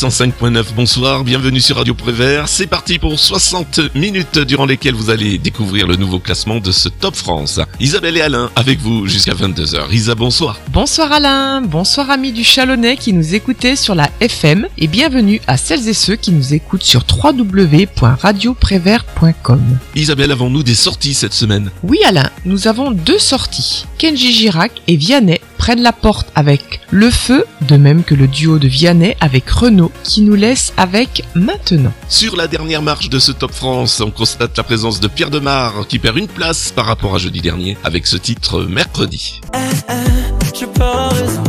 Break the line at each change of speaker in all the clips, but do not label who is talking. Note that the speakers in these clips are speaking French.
du 105.9. Bonsoir, bienvenue sur Radio Prévert. C'est parti pour 60 minutes durant lesquelles vous allez découvrir le nouveau classement de ce Top France. Isabelle et Alain avec vous jusqu'à 22h. Isa, bonsoir.
Bonsoir Alain, bonsoir amis du Chalonnais qui nous écoutaient sur la FM et bienvenue à celles et ceux qui nous écoutent sur www.radioprévert.com.
Isabelle, avons-nous des sorties cette semaine?
Oui Alain, nous avons deux sorties. Kenji Girac et Vianney prennent la porte avec Le Feu, de même que le duo de Vianney avec Renault qui nous laisse avec Maintenant.
Sur la dernière marche de ce Top France, on constate la présence de Pierre Demar qui perd une place par rapport à jeudi dernier avec ce titre Mercredi.
Eh, eh, je pas raison,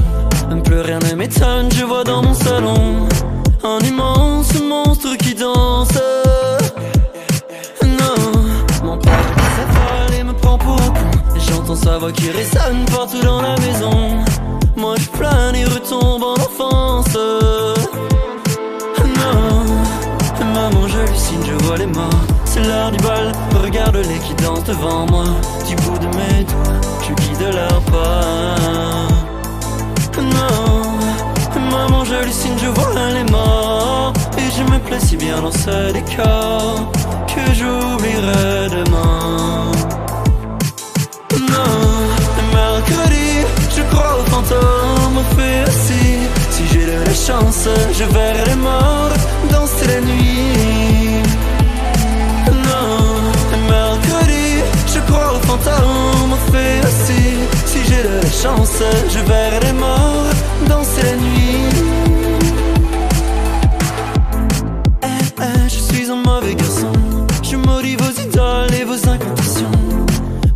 plus rien ne m'étonne, je vois dans mon salon un immense sa voix qui résonne partout dans la maison. Moi je plane et retombe en enfance. Non, maman j'hallucine, je vois les morts. C'est l'heure du bal, regarde-les qui dansent devant moi. Du bout de mes doigts, je guide leur pas. Non, maman j'hallucine, je vois les morts. Et je me plais si bien dans ce décor que j'oublierai demain. Chance, je verrai les morts danser la nuit. Non, mercredi, je crois aux fantômes, fait aussi. Si j'ai de la chance, je verrai les morts danser la nuit. Eh, eh, je suis un mauvais garçon. Je maudis vos idoles et vos incantations.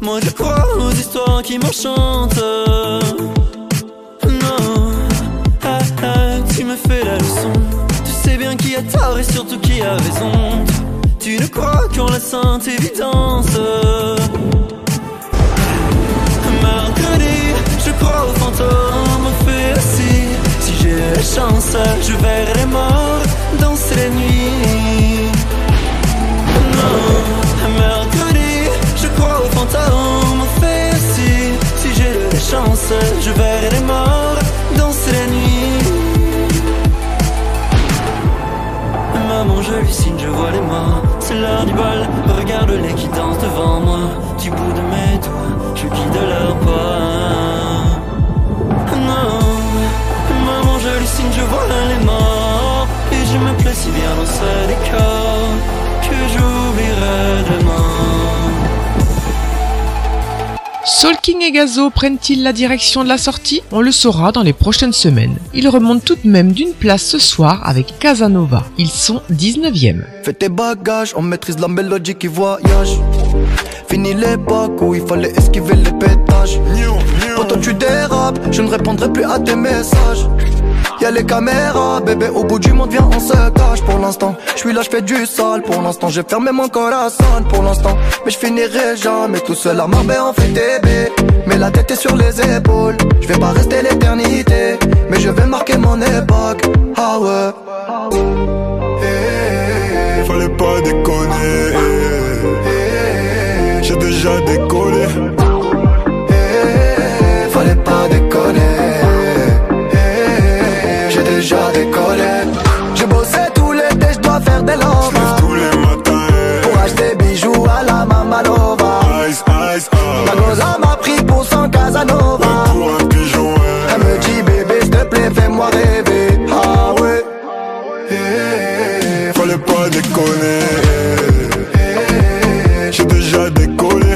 Moi je crois aux histoires qui m'enchantent. Leçon. Tu sais bien qui a tort et surtout qui a raison. Tu ne crois qu'en la sainte évidence. Mercredi, je crois aux fantômes, aussi. Si j'ai la chance, je verrai les morts danser la nuit. Non, mercredi, je crois aux fantômes, aussi. Si j'ai la chance, je verrai les morts Maman, je hallucine, je vois les morts. C'est l'heure du bal, regarde-les qui dansent devant moi. Du bout de mes doigts, je guide leur pas. Non, maman, j'hallucine, je vois les morts. Et je me plais si bien dans ce décor que j'oublierai demain.
Soul King et Gazo prennent-ils la direction de la sortie? On le saura dans les prochaines semaines. Ils remontent tout de même d'une place ce soir avec Casanova. Ils sont 19e.
Fais tes bagages, on maîtrise la mélodie qui voyage. Fini l'époque où il fallait esquiver les pétages. Quand tu dérapes, je ne répondrai plus à tes messages. Y'a les caméras, bébé, au bout du monde, viens, on se cache pour l'instant. Je suis là, je fais du sale pour l'instant. J'ai fermé mon corazon pour l'instant. Mais je finirai jamais tout seul à Marbella, on fait TB. Mais la tête est sur les épaules. Je vais pas rester l'éternité, mais je vais marquer mon époque. Ah ouais.
Fallait pas déconner. J'ai déjà décollé.
Bijoux à la Mamalova.
Ice, ice,
La
ice.
goza m'a pris pour son Casanova.
Pour un pigeon,
Elle me dit bébé, s'il te plaît, fais-moi rêver. Ah ouais. Eh,
Fallait pas déconner. eh. J'ai déjà décollé.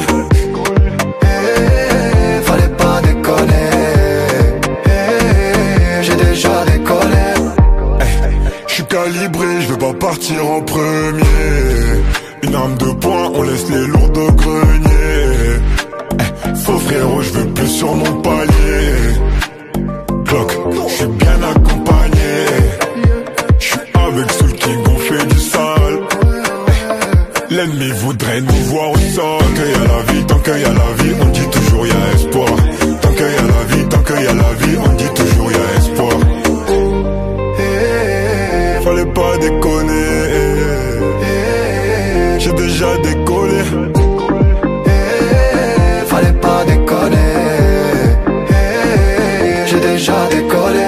eh, Fallait pas déconner. Eh, J'ai déjà décollé.
Je suis calibré, je vais pas partir en premier. De poing, on laisse les lourds de grenier. Eh, Faux frérot, je veux plus sur mon palier. Clock, je suis bien accompagné. Je suis avec ceux qui fait du sale. Eh, L'ennemi voudrait nous voir au sol. Tant qu'il y a la vie, tant qu'il y a la vie, on dit toujours y a espoir. Tant qu'il y a la vie, tant qu'il y a la vie, on dit toujours y a espoir.
Eh,
Fallait pas déconner. J'ai déjà décollé.
eh, Fallait pas déconner. Eh, J'ai déjà décollé.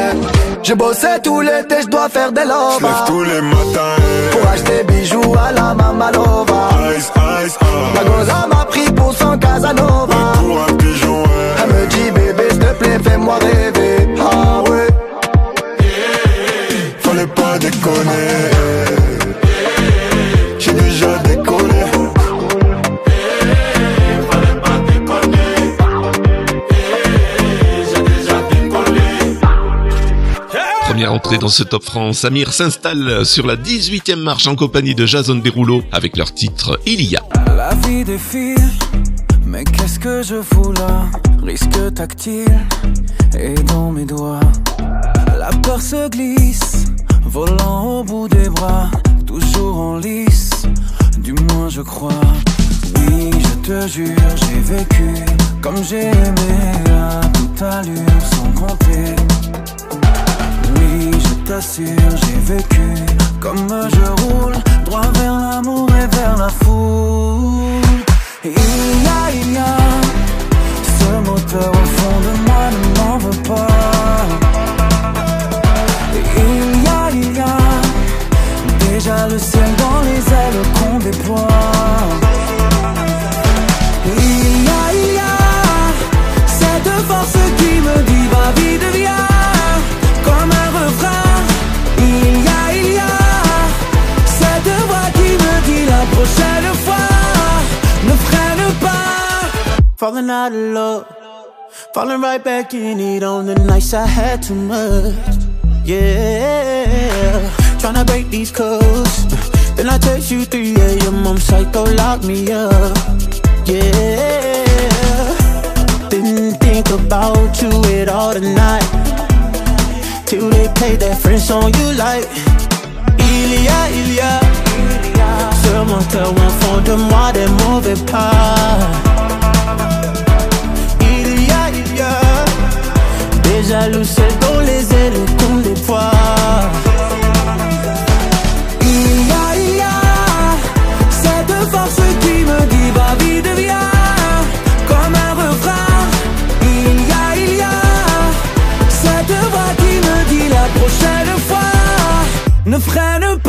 J'ai bossé tout l'été, je dois faire des lovas.
Lève tous les matins.
Pour acheter bijoux à la Mamalova.
Ice, ice, ah.
La goza m'a pris pour son Casanova.
Pour un pigeon.
Elle me dit bébé, s'il te plaît, fais-moi rêver.
Entrée dans ce Top France, Amir s'installe sur la 18e marche en compagnie de Jason Derulo avec leur titre Il y a.
La vie défile, mais qu'est-ce que je fous là? Risque tactile et dans mes doigts. La peur se glisse, volant au bout des bras, toujours en lice, du moins je crois. Oui, je te jure, j'ai vécu comme j'ai aimé à toute allure sans compter. Je t'assure, j'ai vécu comme je roule droit vers l'amour et vers la foule. Il y a, il y a ce moteur au fond de moi ne m'en veut pas. Il y a, il y a déjà le ciel dans les ailes qu'on déploie.
Falling out of love, falling right back in it on the nights I had too much. Yeah, tryna break these codes. Then I text you 3 a.m. I'm psycho, lock me up. Yeah, didn't think about you at all tonight. Till they play that French song you like. Il y a, il y a ce moteur au fond de moi, des. Déjà le ciel dans les ailes qu'on déploie
Il y a, cette force qui me dit va vite viens comme un refrain. Il y a, il y a cette voix qui me dit la prochaine fois ne freine pas.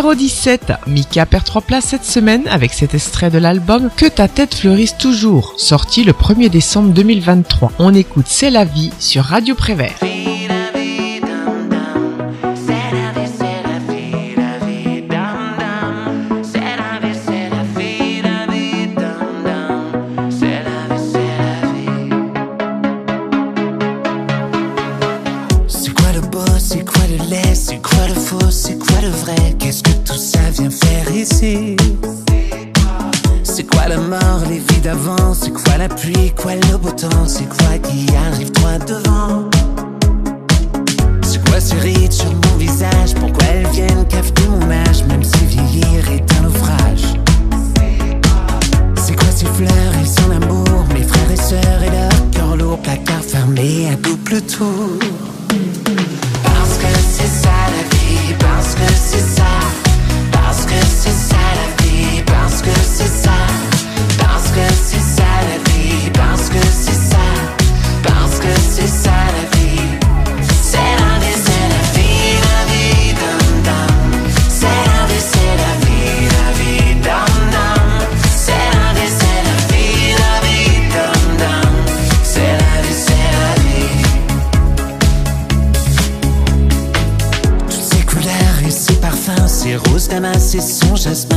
Numéro 17, Mika perd 3 places cette semaine avec cet extrait de l'album Que ta tête fleurisse toujours, sorti le 1er décembre 2023. On écoute C'est la vie sur Radio Prévert.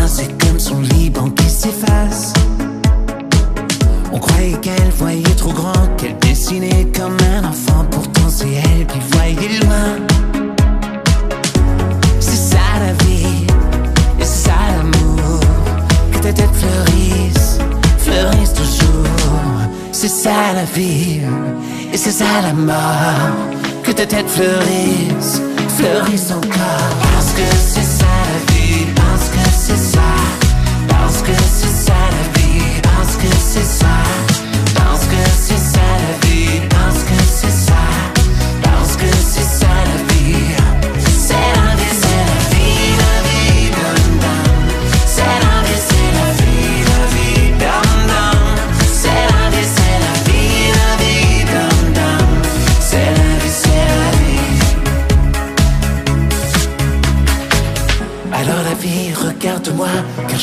C'est
comme son Liban qui s'efface. On croyait qu'elle voyait trop grand, qu'elle dessinait comme un enfant, pourtant c'est elle qui voyait loin. C'est ça la vie, et c'est ça l'amour, que ta tête fleurisse, fleurisse toujours. C'est ça la vie, et c'est ça la mort, que ta tête fleurisse, fleurisse encore. Parce que c'est c'est ça, parce que c'est ça la vie, parce que c'est ça,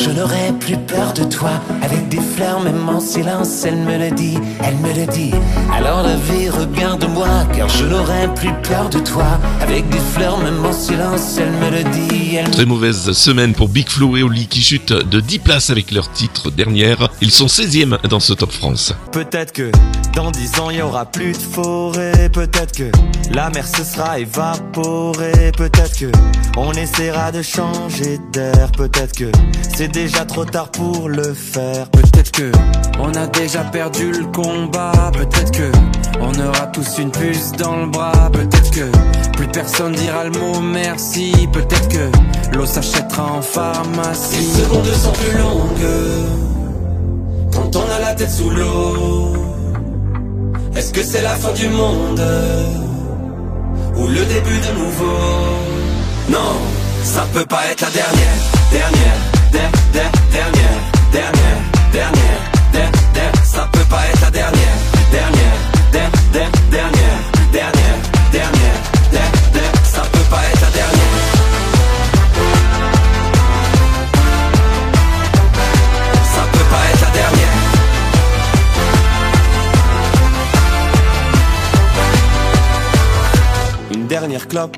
je n'aurai plus peur de toi. Avec des fleurs, même en silence, elle me le dit, elle me le dit. Alors la vie, regarde-moi, car je n'aurai plus peur de toi. Avec des fleurs, même en silence, elle me le dit, elle me
Très mauvaise semaine pour Big Flo et Oli qui chutent de 10 places avec leur titre dernière. Ils sont 16e dans ce Top France.
Peut-être que dans dix ans il y aura plus de forêt. Peut-être que la mer se sera évaporée. Peut-être que on essaiera de changer d'air. Peut-être que c'est déjà trop tard pour le faire.
Peut-être que on a déjà perdu le combat. Peut-être que on aura tous une puce dans le bras. Peut-être que plus personne dira le mot merci. Peut-être que l'eau s'achètera en pharmacie.
Les secondes sont plus longues quand on a la tête sous l'eau. Est-ce que c'est la fin du monde? Ou le début de nouveau? Non, ça peut pas être la dernière, dernière, der- der- dernière, dernière, dernière, der- der- ça peut pas être la dernière, dernière, der- der- dernière, dernière, dernière, der- der- ça peut pas être dernière. Ça peut pas être la dernière.
Une dernière clope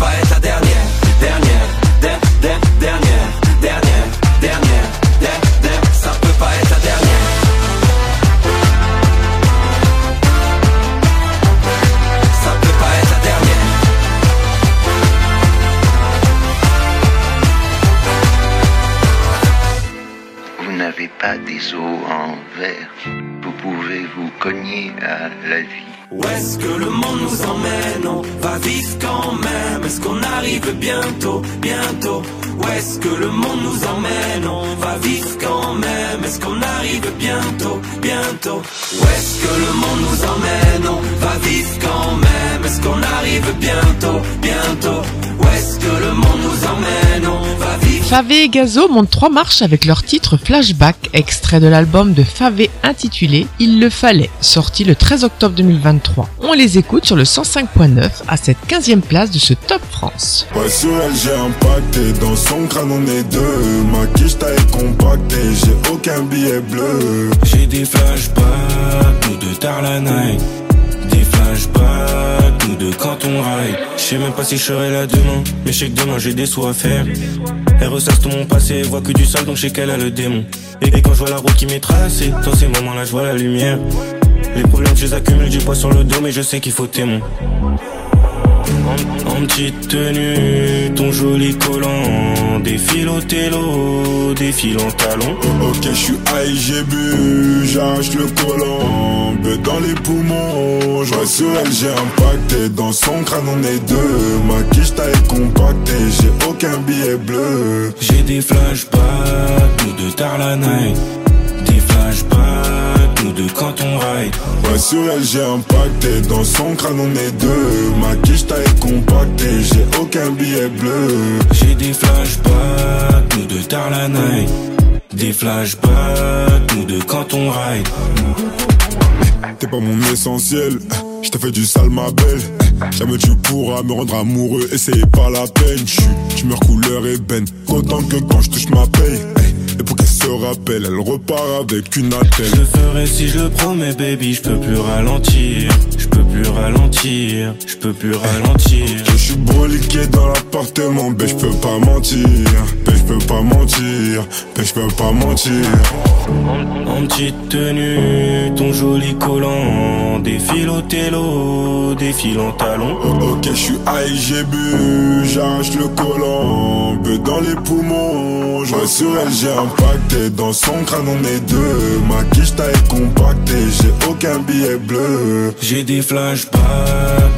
pas être la dernière, dernière, der- der- dernière, dernière, dernière, der- der- ça peut pas être la dernière. Ça peut pas être la dernière.
Vous n'avez pas des os en verre. Vous pouvez vous cogner à la vie.
Où est-ce que le monde nous emmène On va vivre quand même. Est-ce qu'on arrive bientôt, bientôt Où est-ce que le monde nous emmène On va vivre quand même. Est-ce qu'on arrive bientôt, bientôt Où est-ce que le monde nous emmène On va vivre quand même. Est-ce qu'on arrive bientôt, bientôt Où est-ce que le monde nous emmène? On va vivre
Favé et Gazo montent trois marches avec leur titre Flashback, extrait de l'album de Favé intitulé Il le fallait, sorti le 13 octobre 2023. On les écoute sur le 105.9 à cette 15e place de ce Top France.
Ouais, sur elle, j'ai impacté. Dans son crâne, on est deux. Ma quiche taille compactée. J'ai aucun billet bleu.
J'ai des flashbacks, nous de tard la night. Des flashbacks, nous de quand on ride. Je sais même pas si je serai là demain. Mais je que demain j'ai des sous à faire. Elle ressasse tout mon passé, voit que du sale donc je sais qu'elle a le démon. Et, et quand je vois la route qui m'est tracée, dans ces moments-là je vois la lumière. Les problèmes je les accumule, du poids sur le dos, mais je sais qu'il faut témoin. En petite tenue, ton joli collant Défile au télo, défile en talon.
Ok, je suis high, j'ai bu, j'arrache le collant dans les poumons, je sur elle, j'ai impacté Dans son crâne, on est deux. Ma quiche taille compactée, j'ai aucun billet bleu.
J'ai des flashbacks, nous deux tard la night Des flashbacks, nous deux quand on ride.
Ouais, sur elle, j'ai impacté Dans son crâne, on est deux. Ma quiche taille compactée, j'ai aucun billet bleu.
J'ai des flashbacks, nous deux tard la night. Des flashbacks, nous deux quand on ride.
T'es pas mon essentiel, je t'ai fait du sale ma belle. Jamais tu pourras me rendre amoureux. Et c'est pas la peine. Je meurs couleur ébène, autant que quand je touche ma paye Et pour qu'elle se rappelle, elle repart avec une attelle.
Je ferai si je le promets baby, je peux plus ralentir. Je peux plus ralentir, je peux plus ralentir.
Je suis broliqué dans l'appartement, ben je peux pas mentir peux pas mentir, ben je peux pas mentir.
En petite tenue, ton joli collant Défile au télo, défile en talon
Ok, je suis high, j'ai bu, j'arrache le collant Beuh dans les poumons, je sur elle, j'ai impacté Dans son crâne, on est deux. Ma quiche taille compactée, j'ai aucun billet bleu.
J'ai des flashbacks,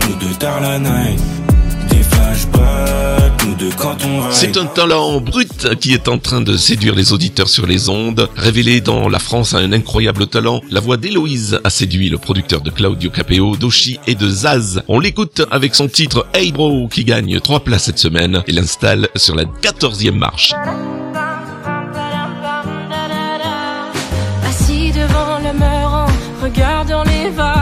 nous deux tard la night Des flashbacks, nous deux quand on ride
C'est un talent brut qui est en train de séduire les auditeurs sur les ondes. Révélé dans la France à un incroyable talent, la voix d'Héloïse a séduit le producteur de Claudio Capeo, d'Oshi et de Zaz. On l'écoute avec son titre Hey Bro qui gagne 3 places cette semaine et l'installe sur la 14e marche.
Assis devant le meurant, regardant les vagues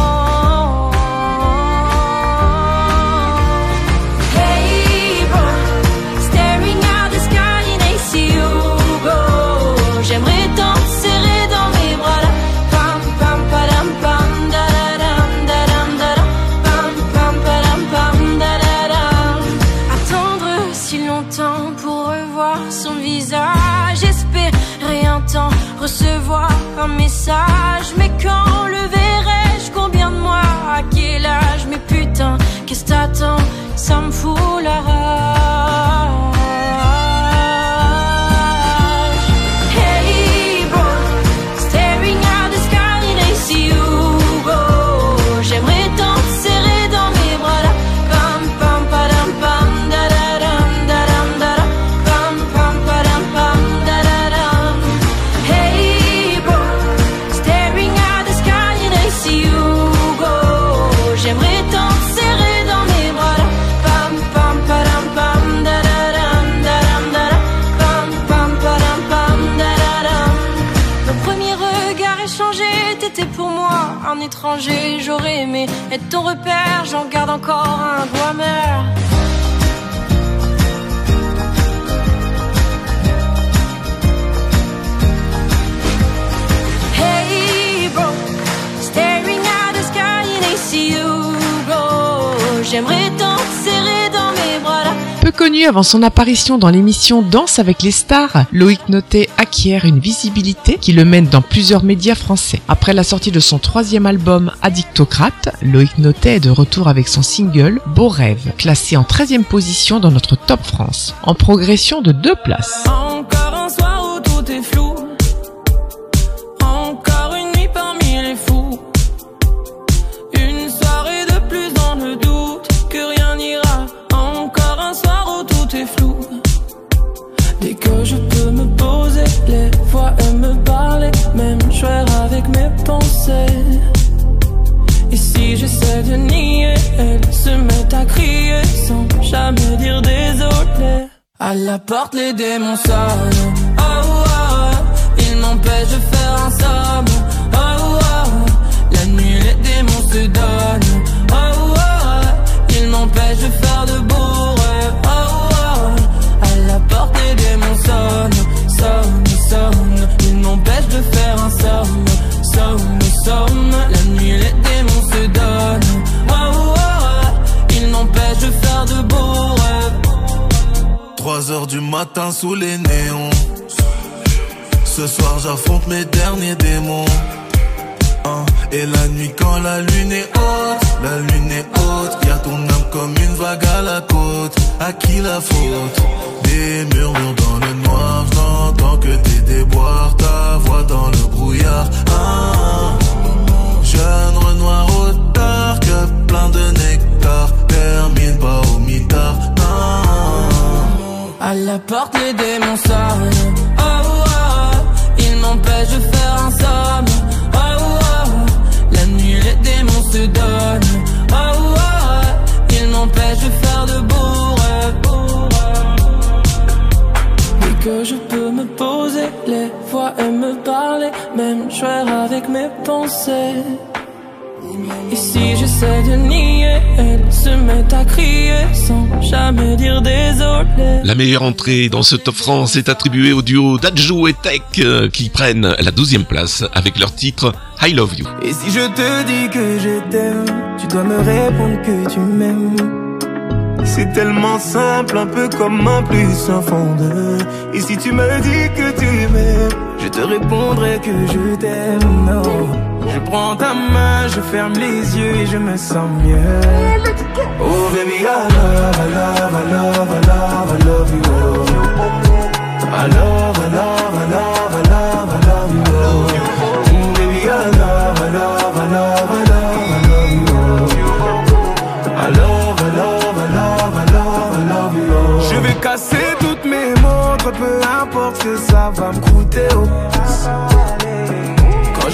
J'aurais aimé être ton repère, j'en garde encore un goût amer.
Connu avant son apparition dans l'émission Danse avec les stars, Loïc Notet acquiert une visibilité qui le mène dans plusieurs médias français. Après la sortie de son troisième album Addictocrate, Loïc Notet est de retour avec son single Beau rêve, classé en 13e position dans notre Top France, en progression de deux places.
Porte, les démons sonnent. Oh, oh. Ils m'empêchent de faire un somme. Oh, oh. La nuit, les démons se donnent. Oh, oh. Ils m'empêchent de faire de beaux rêves. Oh, oh. À la porte, les démons sonnent. Sonnent, sonnent. Ils m'empêchent de faire un somme. Somme, somme. La nuit, les démons se donnent. Oh, oh. Ils m'empêchent de faire de beaux rêves.
3
3 heures du matin sous les néons. Ce soir j'affronte mes derniers démons. Hein, Et la nuit quand la lune est haute, la lune est haute, y a ton âme comme une vague à la côte. À qui la faute? Des murmures dans le noir, j'entends que tes déboires, ta voix dans le brouillard. Ah, jeune Renoir au dark, plein de nectar, termine pas au mitard. Non.
À la porte, les démons sonnent. Oh, oh, ils m'empêchent de faire un somme. Oh, oh, la nuit, les démons se donnent. Oh, oh, ils m'empêchent de faire de beaux rêves. que je peux me poser, les voix et me parler, même jouer avec mes pensées. Et si j'essaie de nier, elle se met à crier sans jamais dire désolé.
La meilleure entrée dans ce Top France est attribuée au duo Dajou et Tech euh, qui prennent la 12 place avec leur titre I Love You.
Et si je te dis que je t'aime, tu dois me répondre que tu m'aimes.
C'est tellement simple, un peu comme un plus un fond de. Et si tu me dis que tu m'aimes,
Je te répondrai que je t'aime. Non. Je prends ta main, je ferme les yeux et je me sens mieux. Oh baby, I love, I love, I love, I love, I love you. oh. I love, I love, I love, I love, oh. Mm, Baby, you. oh. You. oh. Je vais casser toutes mes montres, peu importe que ça va me coûter. oh.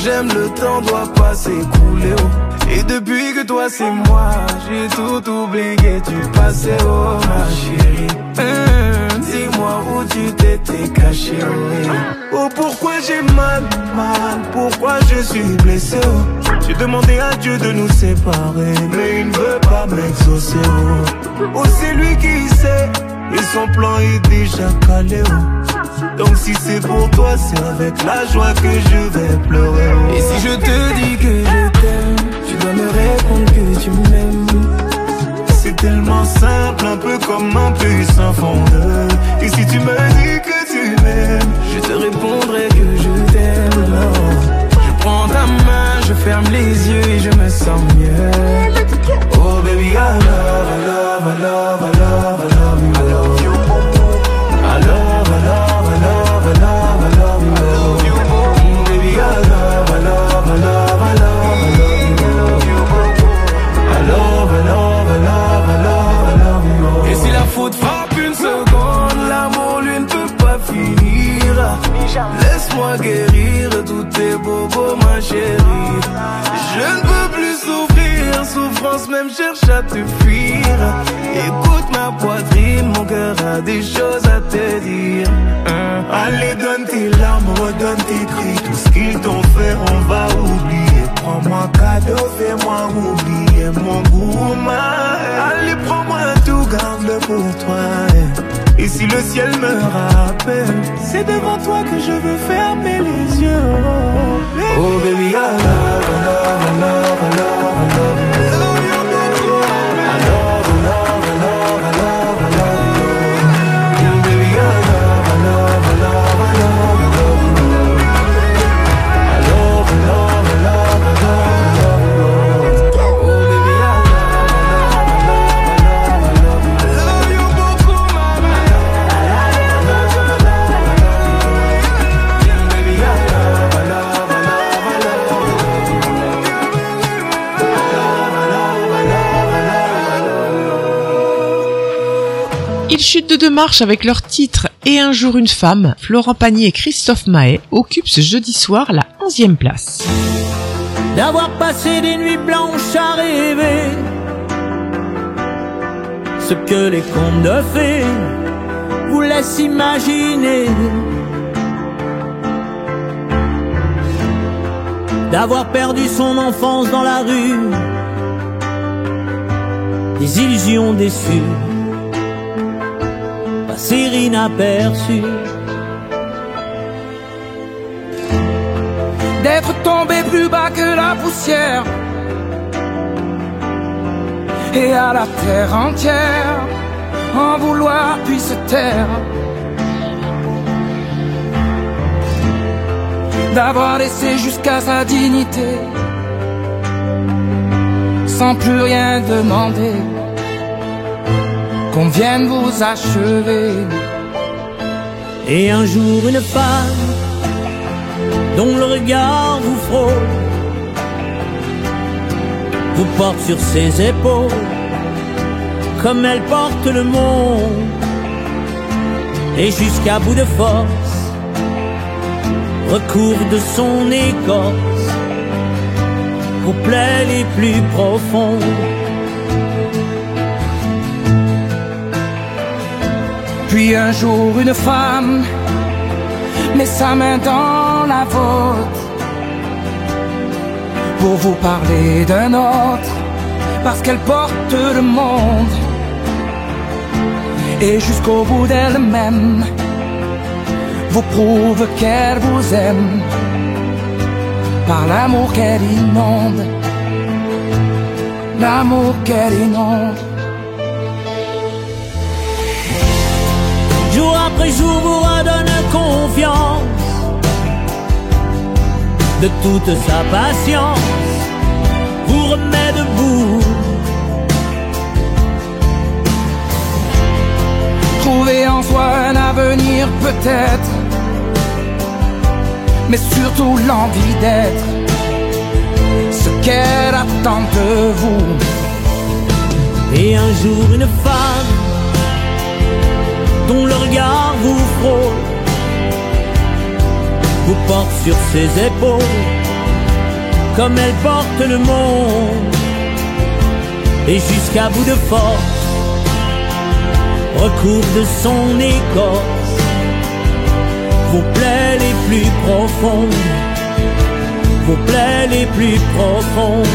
J'aime, le temps doit pas s'écouler. oh. Et depuis que toi c'est moi, j'ai tout oublié du passé, oh ma chérie. Hum, Dis-moi où tu t'étais caché, oh. Oh, pourquoi j'ai mal, mal, pourquoi je suis blessé, oh. J'ai demandé à Dieu de nous séparer, mais il ne veut pas m'exaucer, oh. Oh, c'est lui qui sait, et son plan est déjà calé, oh. Donc si c'est pour toi, c'est avec la joie que je vais pleurer. oh. Et si je te dis que je t'aime, tu dois me répondre que tu m'aimes.
C'est tellement simple, un peu comme un puissant fondeur. Et si tu me dis que tu m'aimes,
Je te répondrai que je t'aime. Je prends ta main, je ferme les yeux et je me sens mieux.
Marches avec leur titre Et un jour une femme. Florent Pagny et Christophe Mahé occupent ce jeudi soir la 11e place.
d'avoir passé des nuits blanches à rêver ce que les contes de fées vous laissent imaginer. D'avoir perdu son enfance dans la rue, des illusions déçues, passer inaperçues.
d'être tombé plus bas que la poussière et à la terre entière en vouloir puis puisse taire. D'avoir laissé jusqu'à sa dignité, sans plus rien demander, qu'on vienne vous achever.
Et un jour une femme dont le regard vous frôle vous porte sur ses épaules comme elle porte le monde et jusqu'à bout de force recourt de son écorce aux plaies les plus profondes.
Puis un jour une femme met sa main dans la vôtre pour vous parler d'un autre, parce qu'elle porte le monde et jusqu'au bout d'elle-même vous prouve qu'elle vous aime par l'amour qu'elle inonde, l'amour qu'elle inonde.
Après jour vous redonne confiance de toute sa patience, vous remet debout.
Trouver en soi un avenir peut-être, mais surtout l'envie d'être ce qu'elle attend de vous.
Et un jour une femme dont le regard vous frôle vous porte sur ses épaules comme elle porte le monde et jusqu'à bout de force recouvre de son écorce vos plaies les plus profondes, vos plaies les plus profondes.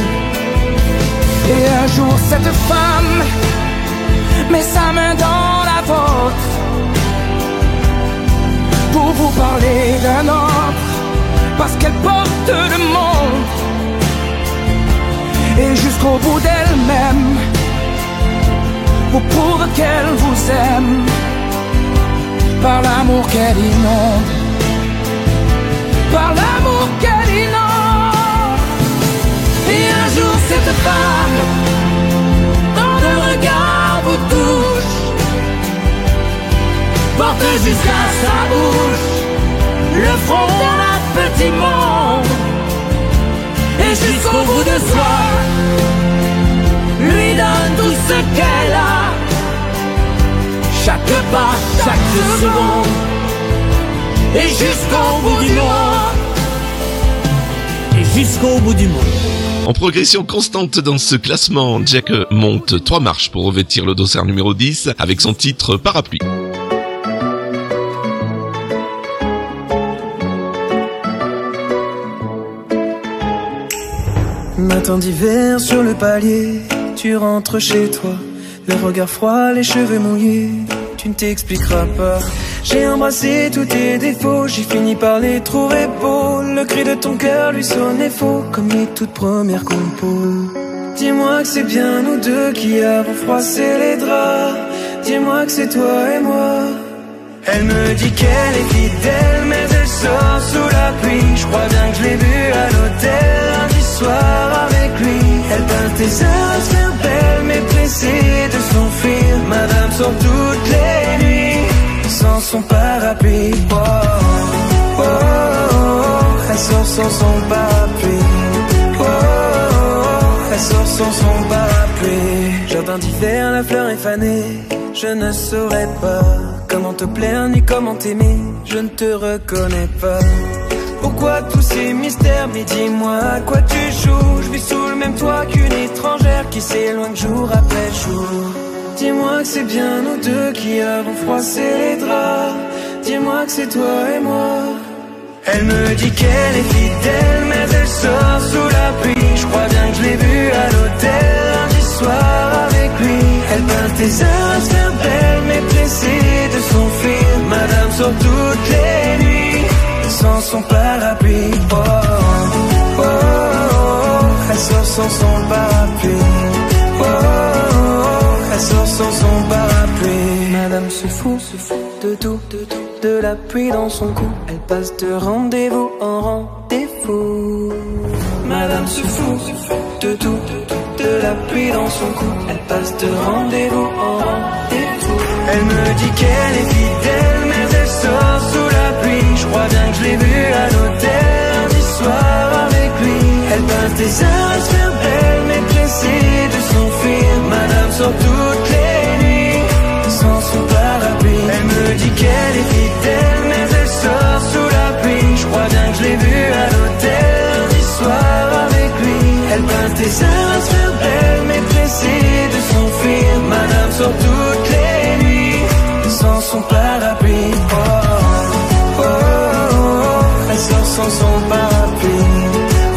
Et un jour cette femme met sa main dans la vôtre vous parler d'un autre, parce qu'elle porte le monde et jusqu'au bout d'elle-même vous prouve qu'elle vous aime par l'amour qu'elle inonde, par l'amour qu'elle inonde. Et un jour cette femme, dans le regard vous touche, porte jusqu'à sa bouche. Le front d'un petit monde, et jusqu'au bout de soi, lui donne tout ce qu'elle a. Chaque pas, chaque seconde, et jusqu'au bout du monde,
et jusqu'au bout du monde.
En progression constante dans ce classement, Jack monte trois marches pour revêtir le dossard numéro 10 avec son titre Parapluie.
Matin d'hiver sur le palier, tu rentres chez toi. Le regard froid, les cheveux mouillés, tu ne t'expliqueras pas. J'ai embrassé tous tes défauts, j'ai fini par les trouver beaux. Le cri de ton cœur lui sonnait faux, comme les toutes premières compos. Dis-moi que c'est bien nous deux qui avons froissé les draps. Dis-moi que c'est toi et moi. Elle me dit qu'elle est fidèle, mais elle sort sous la pluie. Je crois bien que je l'ai vue à l'hôtel avec lui. Elle peint tes heures à se faire belle, mais pressée de s'enfuir. Madame sort toutes les nuits sans son parapluie. Oh, oh, oh. elle sort sans son parapluie. Oh, oh, oh. elle sort sans son parapluie. Jardin d'hiver, la fleur est fanée. Je ne saurais pas comment te plaire ni comment t'aimer. Je ne te reconnais pas. Pourquoi tous ces mystères Mais dis-moi à quoi tu joues? Je vis sous le même toit qu'une étrangère qui s'éloigne jour après jour. Dis-moi que c'est bien nous deux qui avons froissé les draps. Dis-moi que c'est toi et moi. Elle me dit qu'elle est fidèle, mais elle sort sous la pluie. Je crois bien que je l'ai vue à l'hôtel lundi soir avec lui. Elle peint tes heures à mais pressée de s'enfuir. Madame sort toutes les nuits sans son parapluie. Se fout, de tout, de tout, de la pluie dans son cou. Elle passe de rendez-vous en rendez-vous. Madame se fout, de tout, de la pluie dans son cou. Elle passe de rendez-vous en rendez-vous. Elle me dit qu'elle est fidèle, mais elle sort sous la pluie. Je crois bien que je l'ai vue à l'hôtel lundi soir avec lui. Elle passe des heures à se faire belle, mais pressée de s'enfuir. Madame sort toutes me dit qu'elle est fidèle, mais elle sort sous la pluie. Je crois bien que je l'ai vue à l'hôtel lundi soir avec lui. Elle passe des heures à se faire belle, mais pressée de s'enfuir. Madame sort toutes les nuits sans son parapluie. Oh, oh, oh. Elle sort sans son parapluie.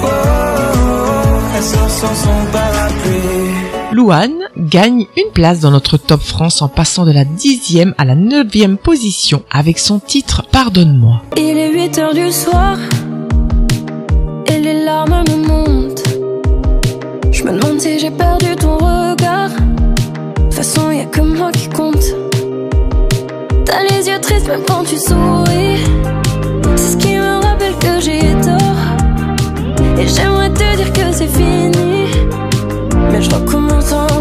Oh, oh, oh. Elle sort sans son parapluie.
Louane gagne une place dans notre top France en passant de la dixième à la neuvième position avec son titre Pardonne-moi.
Il est 8 heures du soir et les larmes me montent. Je me demande si j'ai perdu ton regard. De toute façon, y a que moi qui compte. T'as les yeux tristes même quand tu souris. C'est ce qui me rappelle que j'ai tort. Et j'aimerais te dire que c'est fini. Mais je recommence encore.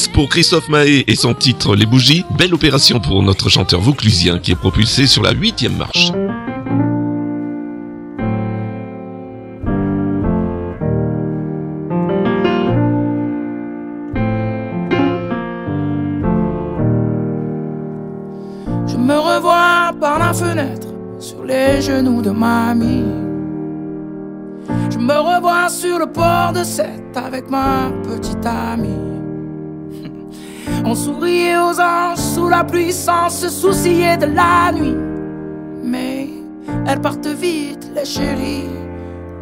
Plus
8 places pour Christophe Mahé et son titre Les Bougies. Belle opération pour notre chanteur vauclusien qui est propulsé sur la huitième marche.
Je me revois par la fenêtre sur les genoux de mamie. Je me revois sur le port de Sète avec ma petite amie. On souriait aux anges sous la pluie sans se soucier de la nuit. Mais elles partent vite, les chéris,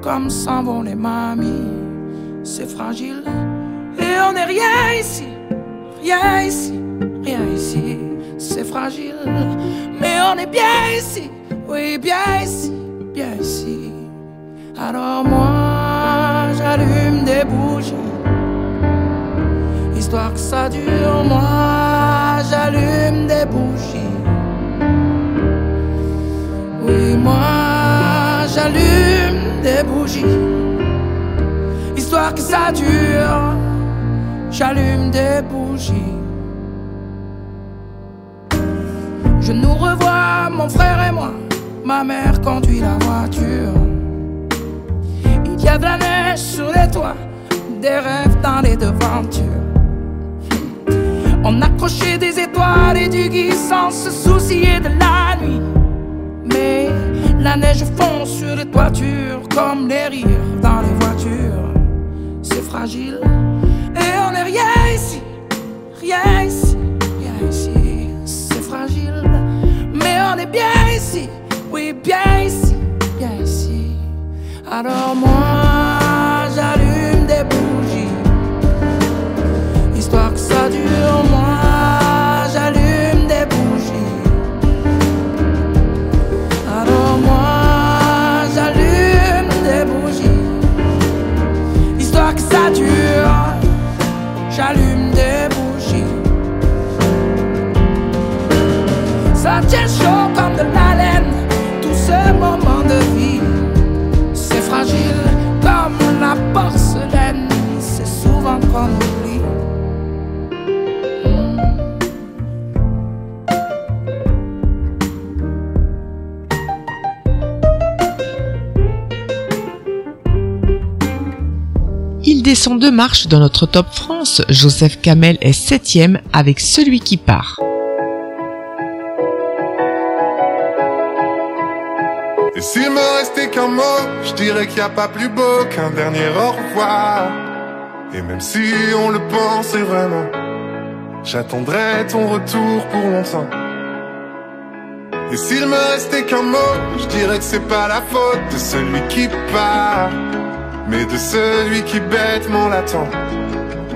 comme s'en vont les mamies. C'est fragile et on n'est rien ici, rien ici, rien ici. C'est fragile, mais on est bien ici, oui, bien ici, bien ici. Alors moi, j'allume des bougies, histoire que ça dure. Moi, j'allume des bougies. Oui, moi, j'allume des bougies, histoire que ça dure. J'allume des bougies. Je nous revois, mon frère et moi. Ma mère conduit la voiture. Il y a de la neige sur les toits, des rêves dans les devantures. On accrochait des étoiles et du gui sans se soucier de la nuit. Mais la neige fond sur les toitures comme les rires dans les voitures. fragile. Et on est rien ici, rien ici, rien ici. C'est fragile, mais on est bien ici, oui, bien ici, bien ici. Alors moi,
descend deux marches dans notre top France. Joseph Kamel est septième avec celui qui part.
Et s'il me restait qu'un mot, je dirais qu'il n'y a pas plus beau qu'un dernier au revoir. Et même si on le pensait vraiment, j'attendrai ton retour pour longtemps. Et s'il me restait qu'un mot, je dirais que c'est pas la faute de celui qui part, mais de celui qui bêtement l'attend,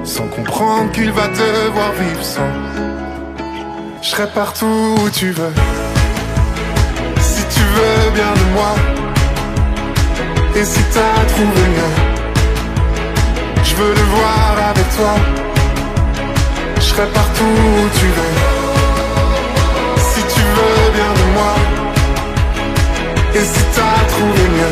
sans comprendre qu'il va devoir vivre sans. Je serai partout où tu veux si tu veux bien de moi. Et si t'as trouvé mieux Je veux le voir avec toi. Je serai partout où tu veux Si tu veux bien de moi. Et si t'as trouvé mieux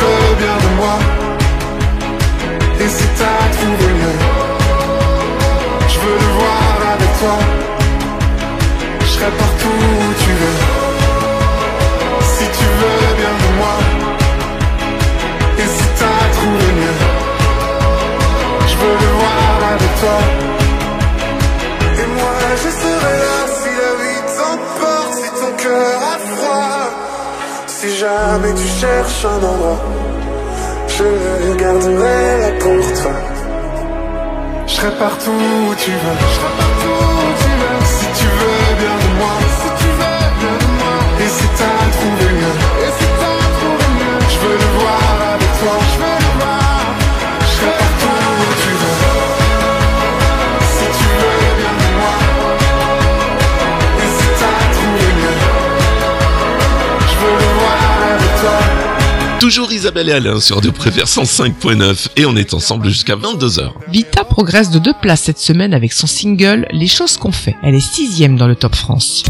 veux bien de moi, et t'as trouvé mieux. Je veux le voir avec toi. Je serai partout où tu veux. Si tu veux bien de moi. Et si t'as trouvé mieux Je veux le voir avec toi. Et moi je serai là si la vie t'emporte Si ton cœur a Si jamais tu cherches un endroit Je garderai là pour je serai partout où tu veux. Je serai partout où tu veux. Si tu veux bien de moi. Si tu veux bien de moi. Et si t'as trouvé mieux.
Toujours Isabelle et Alain sur De Prévert 105.9 et on est ensemble jusqu'à 22h.
Vita progresse de deux places cette semaine avec son single Les choses qu'on fait. Elle est sixième dans le top France.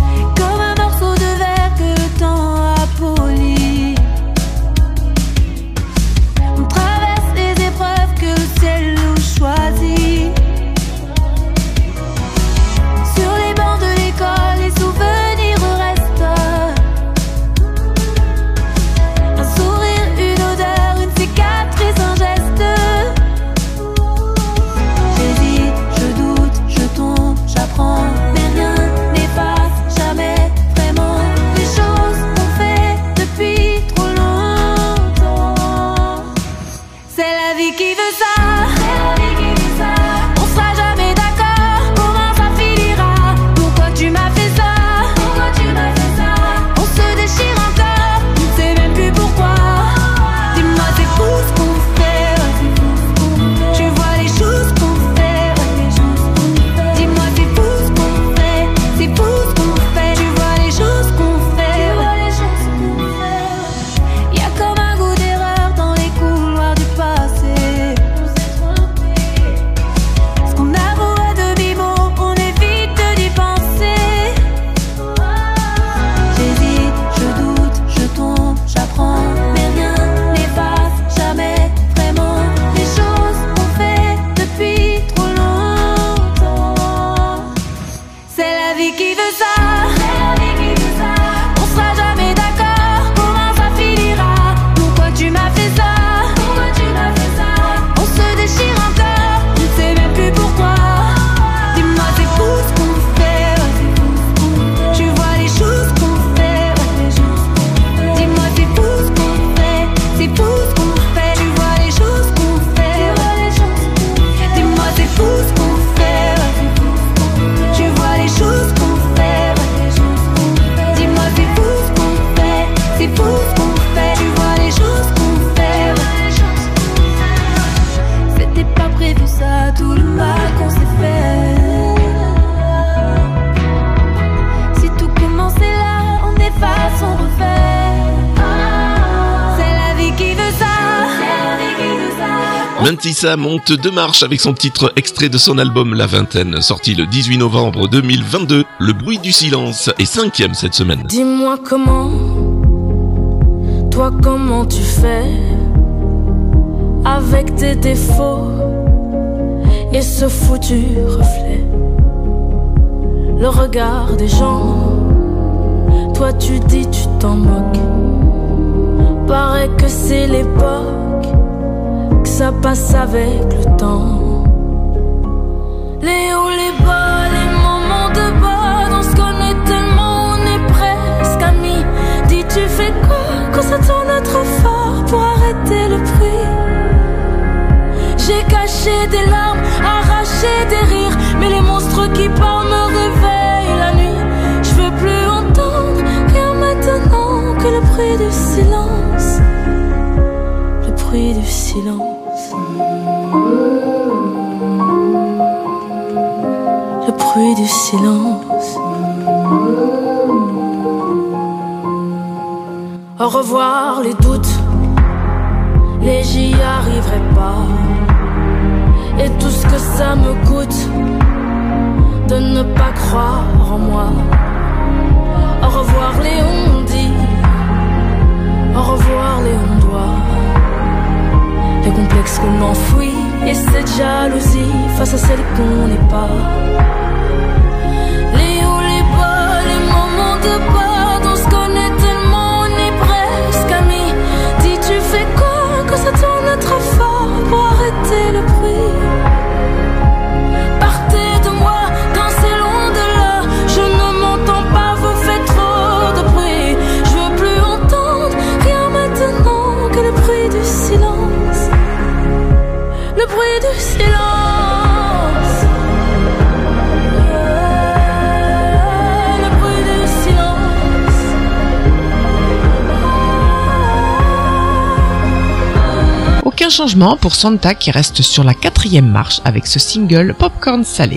Mentissa monte de marche avec son titre extrait de son album La Vingtaine, sorti le 18 novembre 2022. Le bruit du silence est cinquième cette semaine.
Dis-moi comment, toi comment tu fais avec tes défauts et ce foutu reflet? Le regard des gens, toi tu dis tu t'en moques. Paraît que c'est l'époque, que ça passe avec le temps. Les hauts, les bas, les moments de bas, on se connaît tellement, on est presque amis. Dis, tu fais quoi quand ça tourne trop fort pour arrêter le bruit? J'ai caché des larmes, arraché des rires, mais les monstres qui parlent me réveillent la nuit. Je veux plus entendre rien maintenant que le bruit du silence. Le bruit du silence. Le bruit du silence. Au revoir les doutes, les j'y arriverai. Qu'on
changement pour Santa qui reste sur la quatrième marche avec ce single Popcorn Salé.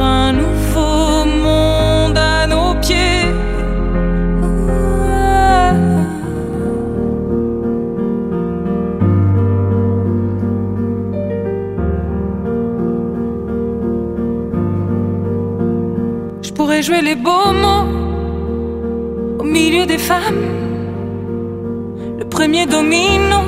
un nouveau monde à nos pieds. Je pourrais jouer les beaux mots au milieu des femmes. Le premier domino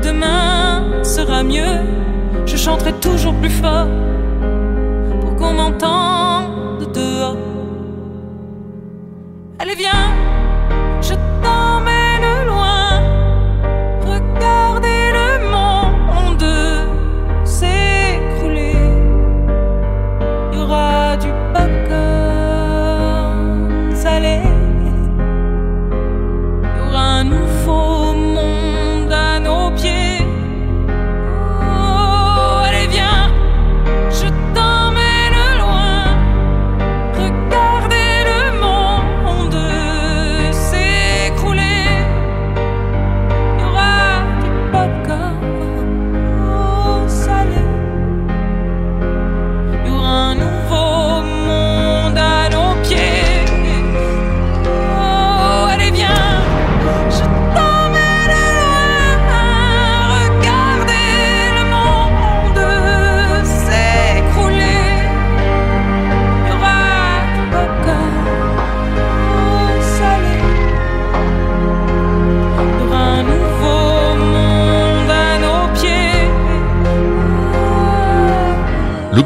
Demain sera mieux. Je chanterai toujours plus fort pour qu'on m'entende dehors. Allez, viens,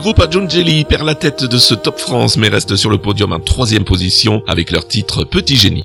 Groupe Jelly perd la tête de ce Top France mais reste sur le podium en troisième position avec leur titre Petit Génie.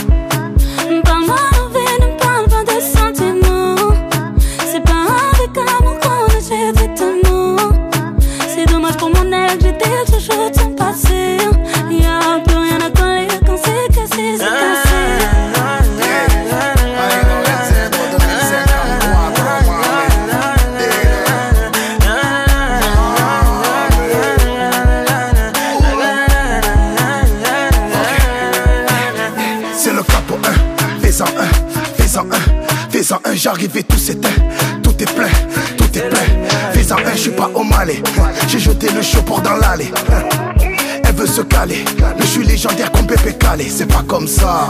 Et tout s'éteint, tout est plein, tout est plein. Fais-en un, je suis pas au malais, j'ai jeté le chopper dans l'allée. Elle veut se caler, mais je suis légendaire comme Pépé Calé, c'est pas comme ça.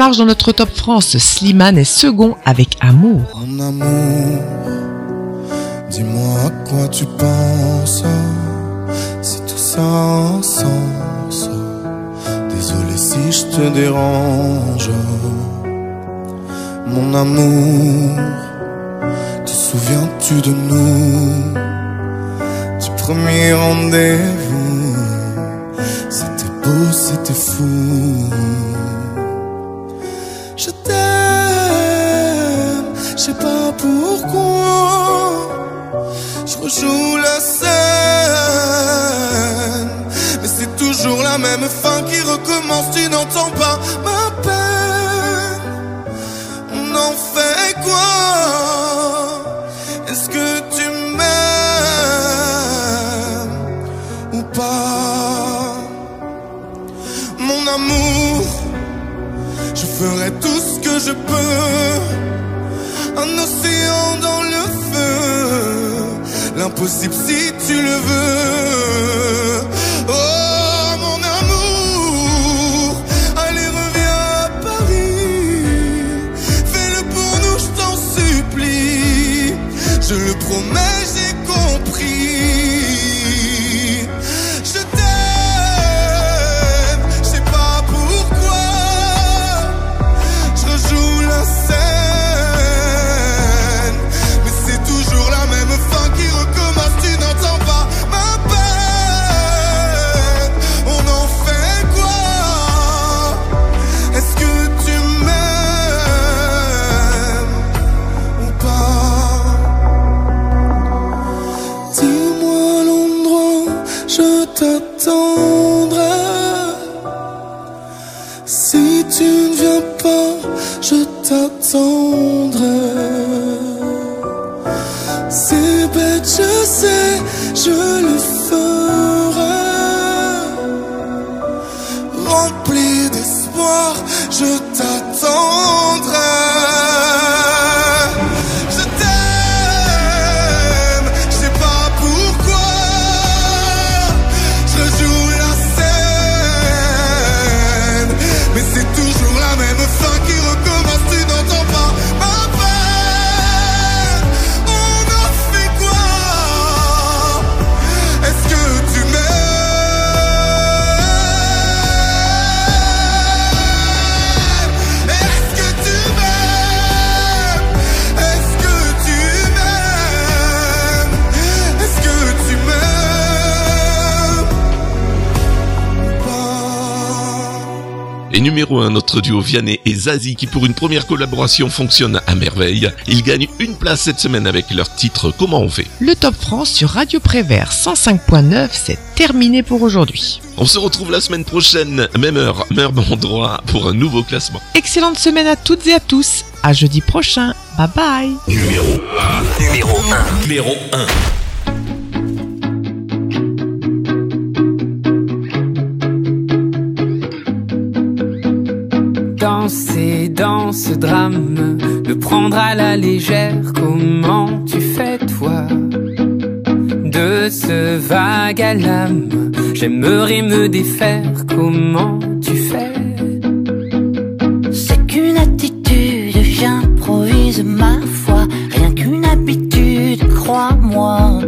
Marche dans notre top France. Slimane est second avec Amour.
Mon amour, dis-moi à quoi tu penses. C'est tout ça sens. Désolé si je te dérange. Mon amour, te souviens-tu de nous? Du premier rendez-vous. C'était beau, c'était fou. Pourquoi. Je rejoue la scène, mais c'est toujours la même fin qui recommence. Tu n'entends pas ma peine. On en fait quoi? Est-ce que tu m'aimes ou pas? Mon amour. Je ferai tout ce que je peux. Un océan dans le feu. L'impossible si tu le veux. Oh mon amour. Allez, reviens à Paris. Fais-le pour nous, je t'en supplie. Je le promets,
Et numéro 1, notre duo Vianney et Zazie qui pour une première collaboration fonctionne à merveille. Ils gagnent une place cette semaine avec leur titre Comment on fait?
Le Top France sur Radio Prévert 105.9, c'est terminé pour aujourd'hui.
On se retrouve la semaine prochaine, même heure, même endroit pour un nouveau classement.
Excellente semaine à toutes et à tous. À jeudi prochain. Bye bye.
Numéro 1. Numéro 1. Numéro 1.
Danser dans ce drame, le prendre à la légère, comment tu fais toi? De ce vague à l'âme, j'aimerais me défaire, comment tu fais?
C'est qu'une attitude, j'improvise ma foi. Rien qu'une habitude, crois-moi.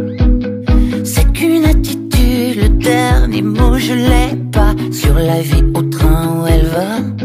C'est qu'une attitude, le dernier mot je l'ai pas. Sur la vie au train où elle va.